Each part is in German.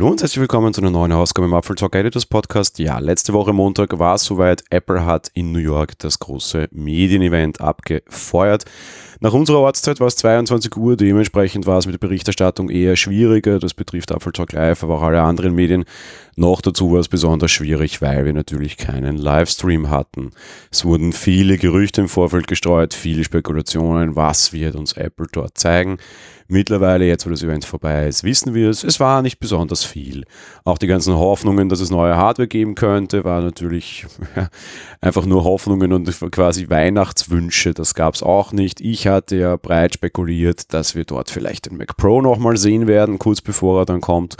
Hallo und herzlich willkommen zu einer neuen Ausgabe im Apple Talk Editors Podcast. Ja, letzte Woche Montag war es soweit. Apple hat in New York das große Medienevent abgefeuert. Nach unserer Ortszeit war es 22 Uhr, dementsprechend war es mit der Berichterstattung eher schwieriger. Das betrifft Apple Talk Live, aber auch alle anderen Medien. Noch dazu war es besonders schwierig, weil wir natürlich keinen Livestream hatten. Es wurden viele Gerüchte im Vorfeld gestreut, viele Spekulationen, was wird uns Apple dort zeigen. Mittlerweile, jetzt wo das Event vorbei ist, wissen wir es, es war nicht besonders viel. Auch die ganzen Hoffnungen, dass es neue Hardware geben könnte, war natürlich ja, einfach nur Hoffnungen und quasi Weihnachtswünsche. Das gab es auch nicht. Ich hatte ja breit spekuliert, dass wir dort vielleicht den Mac Pro nochmal sehen werden, kurz bevor er dann kommt.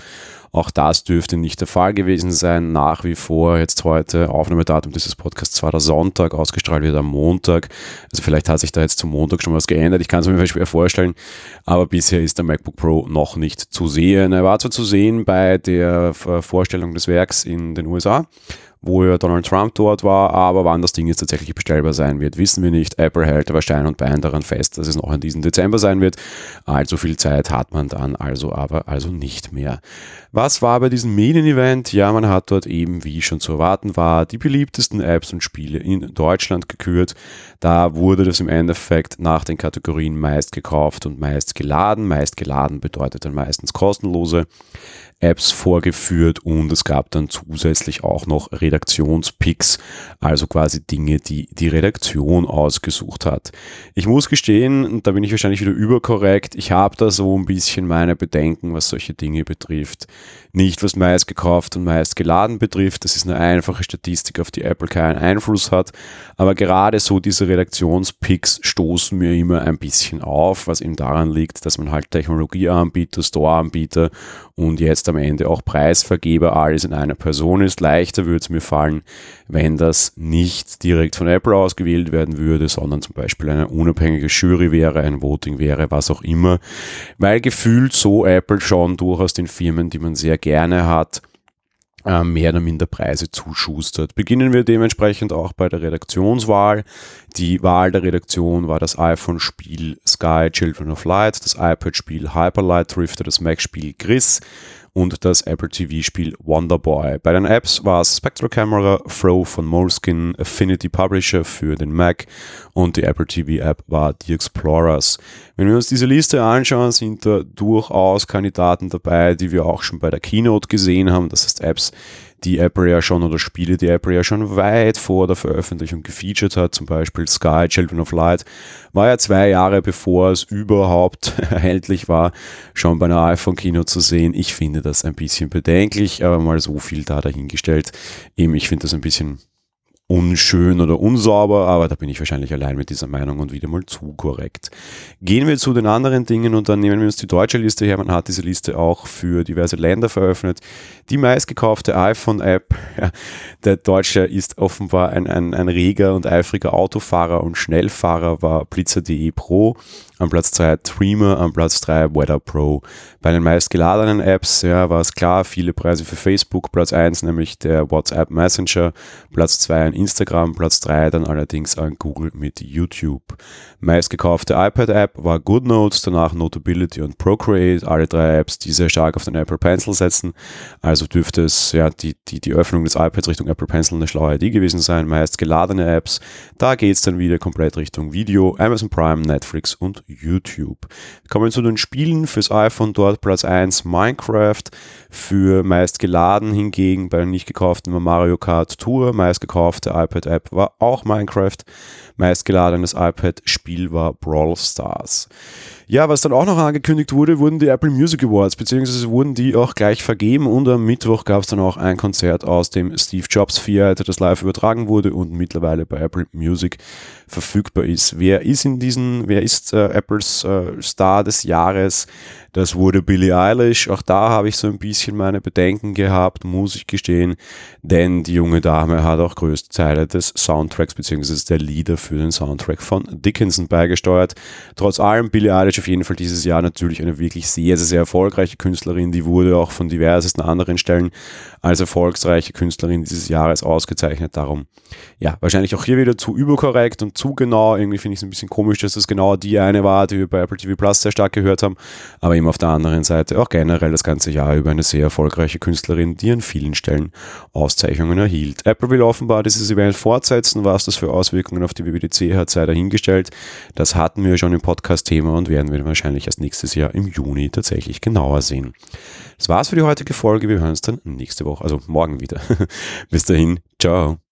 Auch das dürfte nicht der Fall gewesen sein. Nach wie vor, jetzt heute, Aufnahmedatum dieses Podcasts war der Sonntag, ausgestrahlt wird am Montag. Also vielleicht hat sich da jetzt zum Montag schon was geändert. Ich kann es mir schwer vorstellen. Aber bisher ist der MacBook Pro noch nicht zu sehen. Er war zwar zu sehen bei der Vorstellung des Werks in den USA wo ja Donald Trump dort war, aber wann das Ding jetzt tatsächlich bestellbar sein wird, wissen wir nicht. Apple hält aber Stein und Bein daran fest, dass es noch in diesem Dezember sein wird. Allzu viel Zeit hat man dann also aber also nicht mehr. Was war bei diesem Medienevent? Ja, man hat dort eben, wie schon zu erwarten war, die beliebtesten Apps und Spiele in Deutschland gekürt. Da wurde das im Endeffekt nach den Kategorien meist gekauft und meist geladen. Meist geladen bedeutet dann meistens kostenlose. Apps vorgeführt und es gab dann zusätzlich auch noch Redaktionspicks, also quasi Dinge, die die Redaktion ausgesucht hat. Ich muss gestehen, da bin ich wahrscheinlich wieder überkorrekt, ich habe da so ein bisschen meine Bedenken, was solche Dinge betrifft. Nicht was meist gekauft und meist geladen betrifft, das ist eine einfache Statistik, auf die Apple keinen Einfluss hat, aber gerade so diese Redaktionspicks stoßen mir immer ein bisschen auf, was eben daran liegt, dass man halt Technologieanbieter, Storeanbieter und jetzt am Ende auch Preisvergeber alles in einer Person ist. Leichter würde es mir fallen, wenn das nicht direkt von Apple ausgewählt werden würde, sondern zum Beispiel eine unabhängige Jury wäre, ein Voting wäre, was auch immer. Weil gefühlt so Apple schon durchaus den Firmen, die man sehr gerne hat, äh, mehr oder minder Preise zuschustert. Beginnen wir dementsprechend auch bei der Redaktionswahl. Die Wahl der Redaktion war das iPhone-Spiel Sky Children of Light, das iPad-Spiel Hyperlight Drifter, das Mac-Spiel Gris, und das Apple TV-Spiel Wonderboy. Bei den Apps war es Spectral Camera, Throw von Moleskin, Affinity Publisher für den Mac und die Apple TV-App war The Explorers. Wenn wir uns diese Liste anschauen, sind da durchaus Kandidaten dabei, die wir auch schon bei der Keynote gesehen haben. Das heißt Apps, die Apple ja schon oder Spiele, die Apple ja schon weit vor der Veröffentlichung gefeatured hat, zum Beispiel Sky, Children of Light, war ja zwei Jahre bevor es überhaupt erhältlich war, schon bei einer iPhone-Kino zu sehen. Ich finde das ein bisschen bedenklich, aber mal so viel da dahingestellt. Eben, ich finde das ein bisschen unschön oder unsauber, aber da bin ich wahrscheinlich allein mit dieser Meinung und wieder mal zu korrekt. Gehen wir zu den anderen Dingen und dann nehmen wir uns die deutsche Liste her. Man hat diese Liste auch für diverse Länder veröffentlicht. Die meistgekaufte iPhone-App, ja, der Deutsche ist offenbar ein, ein, ein reger und eifriger Autofahrer und Schnellfahrer, war Blitzer.de Pro am Platz 2 Dreamer, am Platz 3 Weather Pro. Bei den meistgeladenen Apps ja, war es klar, viele Preise für Facebook, Platz 1 nämlich der WhatsApp Messenger, Platz 2 an Instagram, Platz 3 dann allerdings an Google mit YouTube. Meistgekaufte iPad-App war GoodNotes, danach Notability und Procreate, alle drei Apps, die sehr stark auf den Apple Pencil setzen. Also dürfte es ja die, die, die Öffnung des iPads Richtung Apple Pencil eine schlaue Idee gewesen sein. Meist geladene Apps, da geht es dann wieder komplett Richtung Video, Amazon Prime, Netflix und YouTube. Kommen wir zu den Spielen fürs iPhone, dort Platz 1 Minecraft, für meist geladen hingegen bei nicht gekauften Mario Kart Tour, meist iPad-App war auch Minecraft, meist geladenes iPad-Spiel war Brawl Stars. Ja, was dann auch noch angekündigt wurde, wurden die Apple Music Awards, beziehungsweise wurden die auch gleich vergeben und am Mittwoch gab es dann auch ein Konzert aus dem Steve Jobs Theater, das live übertragen wurde und mittlerweile bei Apple Music verfügbar ist. Wer ist in diesen, wer ist äh, Apples äh, Star des Jahres? Das wurde Billie Eilish. Auch da habe ich so ein bisschen meine Bedenken gehabt, muss ich gestehen, denn die junge Dame hat auch größte Teile des Soundtracks beziehungsweise der Lieder für den Soundtrack von Dickinson beigesteuert. Trotz allem, Billie Eilish auf jeden Fall dieses Jahr natürlich eine wirklich sehr, sehr, sehr erfolgreiche Künstlerin. Die wurde auch von diversesten anderen Stellen als erfolgsreiche Künstlerin dieses Jahres ausgezeichnet. Darum, ja, wahrscheinlich auch hier wieder zu überkorrekt und zu genau. Irgendwie finde ich es ein bisschen komisch, dass das genau die eine war, die wir bei Apple TV Plus sehr stark gehört haben. Aber eben auf der anderen Seite auch generell das ganze Jahr über eine sehr erfolgreiche Künstlerin, die an vielen Stellen Auszeichnungen erhielt. Apple will offenbar dieses Event fortsetzen. Was das für Auswirkungen auf die WWDC hat, sei dahingestellt. Das hatten wir schon im Podcast-Thema und werden wir wahrscheinlich erst nächstes Jahr im Juni tatsächlich genauer sehen. Das war's für die heutige Folge. Wir hören uns dann nächste Woche, also morgen wieder. Bis dahin, ciao.